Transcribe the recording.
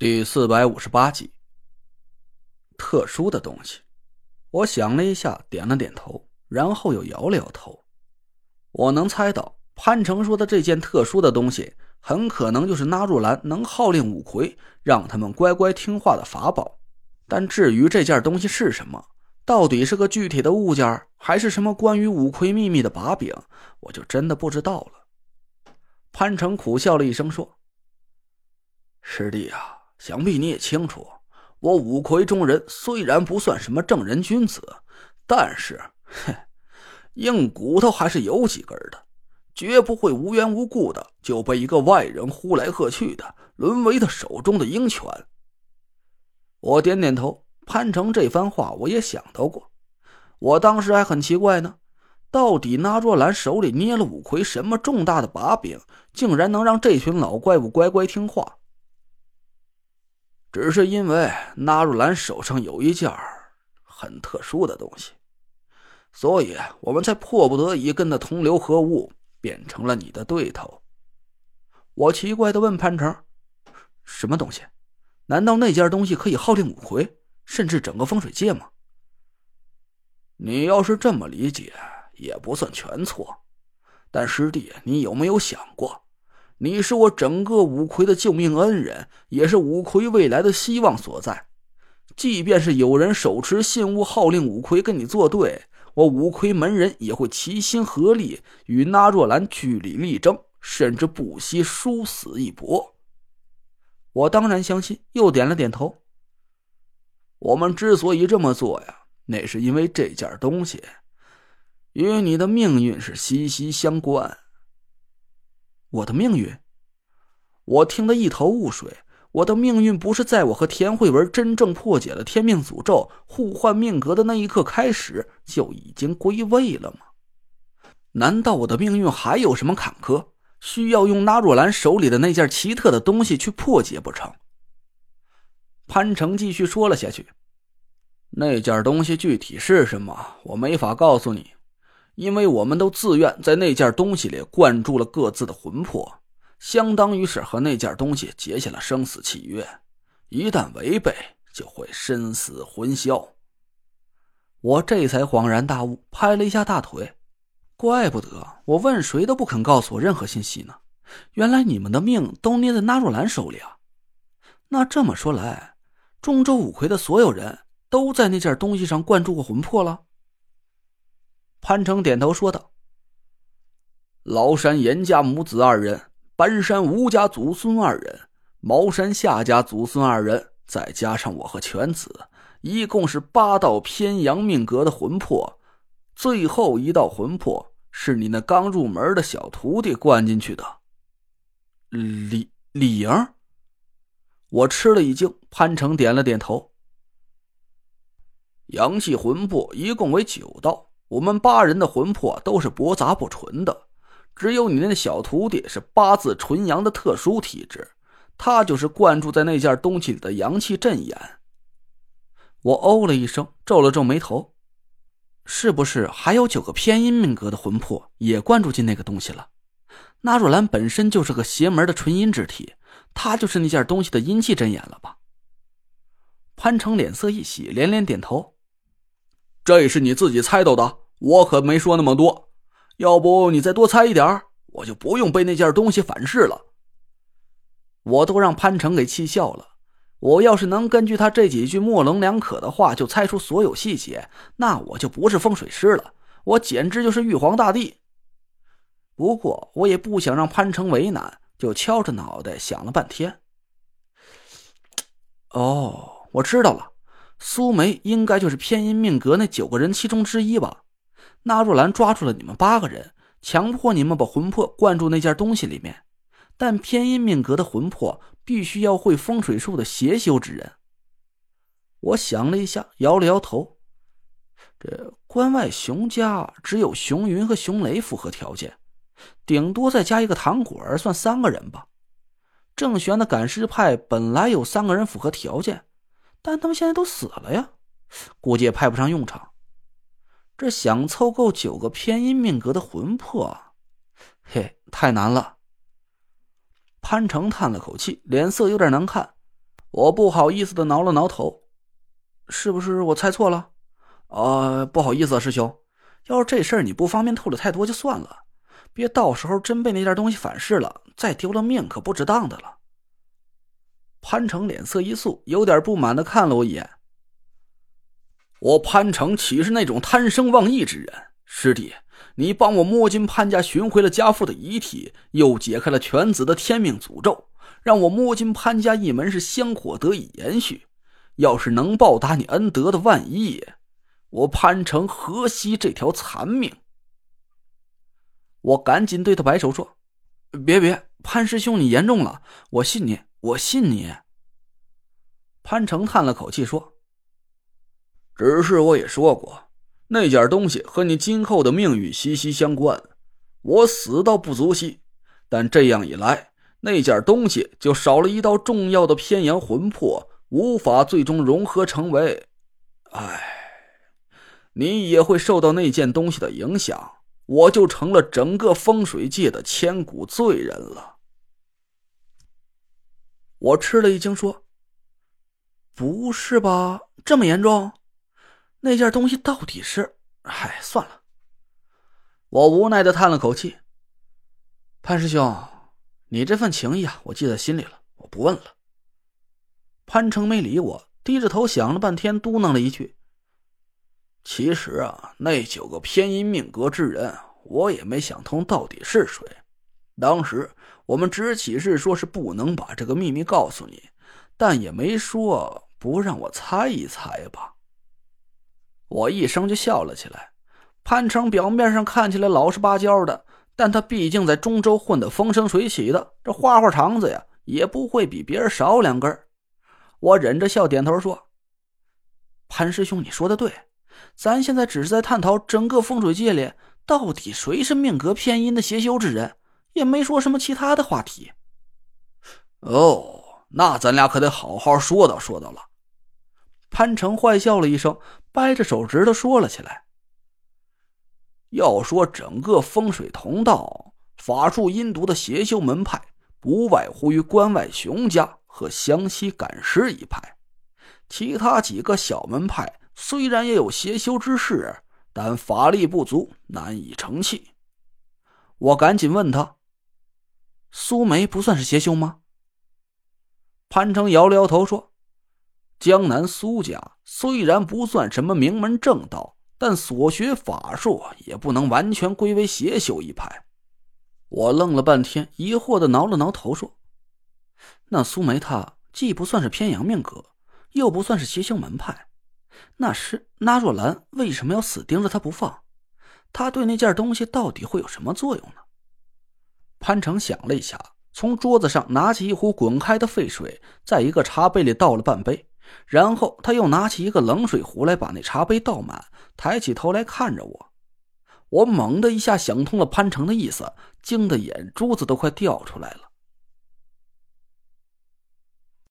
第四百五十八集，特殊的东西。我想了一下，点了点头，然后又摇了摇头。我能猜到潘成说的这件特殊的东西，很可能就是纳入兰能号令五魁，让他们乖乖听话的法宝。但至于这件东西是什么，到底是个具体的物件，还是什么关于五魁秘密的把柄，我就真的不知道了。潘成苦笑了一声说：“师弟啊。”想必你也清楚，我五魁中人虽然不算什么正人君子，但是，哼，硬骨头还是有几根的，绝不会无缘无故的就被一个外人呼来喝去的，沦为他手中的鹰犬。我点点头，潘成这番话我也想到过，我当时还很奇怪呢，到底那若兰手里捏了五魁什么重大的把柄，竟然能让这群老怪物乖乖听话？只是因为纳若兰手上有一件很特殊的东西，所以我们才迫不得已跟他同流合污，变成了你的对头。我奇怪的问潘成：“什么东西？难道那件东西可以号令五魁，甚至整个风水界吗？”你要是这么理解，也不算全错。但师弟，你有没有想过？你是我整个五魁的救命恩人，也是五魁未来的希望所在。即便是有人手持信物号令五魁跟你作对，我五魁门人也会齐心合力与纳若兰据理力争，甚至不惜殊死一搏。我当然相信，又点了点头。我们之所以这么做呀，那是因为这件东西与你的命运是息息相关。我的命运，我听得一头雾水。我的命运不是在我和田慧文真正破解了天命诅咒、互换命格的那一刻开始就已经归位了吗？难道我的命运还有什么坎坷，需要用纳若兰手里的那件奇特的东西去破解不成？潘成继续说了下去：“那件东西具体是什么，我没法告诉你。”因为我们都自愿在那件东西里灌注了各自的魂魄，相当于是和那件东西结下了生死契约，一旦违背，就会身死魂消。我这才恍然大悟，拍了一下大腿，怪不得我问谁都不肯告诉我任何信息呢。原来你们的命都捏在纳若兰手里啊！那这么说来，中州五魁的所有人都在那件东西上灌注过魂魄了。潘成点头说道：“崂山严家母子二人，搬山吴家祖孙二人，茅山夏家祖孙二人，再加上我和犬子，一共是八道偏阳命格的魂魄。最后一道魂魄是你那刚入门的小徒弟灌进去的。”李李莹，我吃了一惊。潘成点了点头。阳气魂魄一共为九道。我们八人的魂魄都是驳杂不纯的，只有你那小徒弟是八字纯阳的特殊体质，他就是灌注在那件东西里的阳气阵眼。我哦了一声，皱了皱眉头，是不是还有九个偏阴命格的魂魄也灌注进那个东西了？那若兰本身就是个邪门的纯阴之体，她就是那件东西的阴气阵眼了吧？潘成脸色一喜，连连点头。这也是你自己猜到的，我可没说那么多。要不你再多猜一点我就不用被那件东西反噬了。我都让潘成给气笑了。我要是能根据他这几句模棱两可的话就猜出所有细节，那我就不是风水师了，我简直就是玉皇大帝。不过我也不想让潘成为难，就敲着脑袋想了半天。哦，我知道了。苏梅应该就是偏阴命格那九个人其中之一吧？纳若兰抓住了你们八个人，强迫你们把魂魄灌注那件东西里面。但偏阴命格的魂魄必须要会风水术的邪修之人。我想了一下，摇了摇头。这关外熊家只有熊云和熊雷符合条件，顶多再加一个唐果儿，算三个人吧。郑玄的赶尸派本来有三个人符合条件。但他们现在都死了呀，估计也派不上用场。这想凑够九个偏阴命格的魂魄，嘿，太难了。潘成叹了口气，脸色有点难看。我不好意思的挠了挠头，是不是我猜错了？呃，不好意思啊，师兄，要是这事儿你不方便透露太多就算了，别到时候真被那件东西反噬了，再丢了命可不值当的了。潘成脸色一肃，有点不满的看了我一眼。我潘成岂是那种贪生忘义之人？师弟，你帮我摸金潘家寻回了家父的遗体，又解开了犬子的天命诅咒。让我摸金潘家一门是香火得以延续，要是能报答你恩德的万一，我潘成何惜这条残命？我赶紧对他摆手说：“别别，潘师兄，你言重了，我信你，我信你。”潘成叹了口气说：“只是我也说过，那件东西和你今后的命运息息相关，我死倒不足惜，但这样一来。”那件东西就少了一道重要的偏阳魂魄，无法最终融合成为。唉，你也会受到那件东西的影响，我就成了整个风水界的千古罪人了。我吃了一惊，说：“不是吧？这么严重？那件东西到底是……唉，算了。”我无奈的叹了口气，潘师兄。你这份情谊啊，我记在心里了，我不问了。潘成没理我，低着头想了半天，嘟囔了一句：“其实啊，那九个偏阴命格之人，我也没想通到底是谁。当时我们只起誓说是不能把这个秘密告诉你，但也没说不让我猜一猜吧。”我一声就笑了起来。潘成表面上看起来老实巴交的。但他毕竟在中州混得风生水起的，这花花肠子呀，也不会比别人少两根。我忍着笑点头说：“潘师兄，你说的对，咱现在只是在探讨整个风水界里到底谁是命格偏阴的邪修之人，也没说什么其他的话题。”哦，那咱俩可得好好说道说道了。潘成坏笑了一声，掰着手指头说了起来。要说整个风水同道法术阴毒的邪修门派，不外乎于关外熊家和湘西赶尸一派。其他几个小门派虽然也有邪修之士，但法力不足，难以成器。我赶紧问他：“苏梅不算是邪修吗？”潘成摇了摇头说：“江南苏家虽然不算什么名门正道。”但所学法术也不能完全归为邪修一派。我愣了半天，疑惑的挠了挠头，说：“那苏梅她既不算是偏阳命格，又不算是邪修门派，那是那若兰为什么要死盯着她不放？她对那件东西到底会有什么作用呢？”潘成想了一下，从桌子上拿起一壶滚开的沸水，在一个茶杯里倒了半杯。然后他又拿起一个冷水壶来，把那茶杯倒满，抬起头来看着我。我猛地一下想通了潘成的意思，惊得眼珠子都快掉出来了。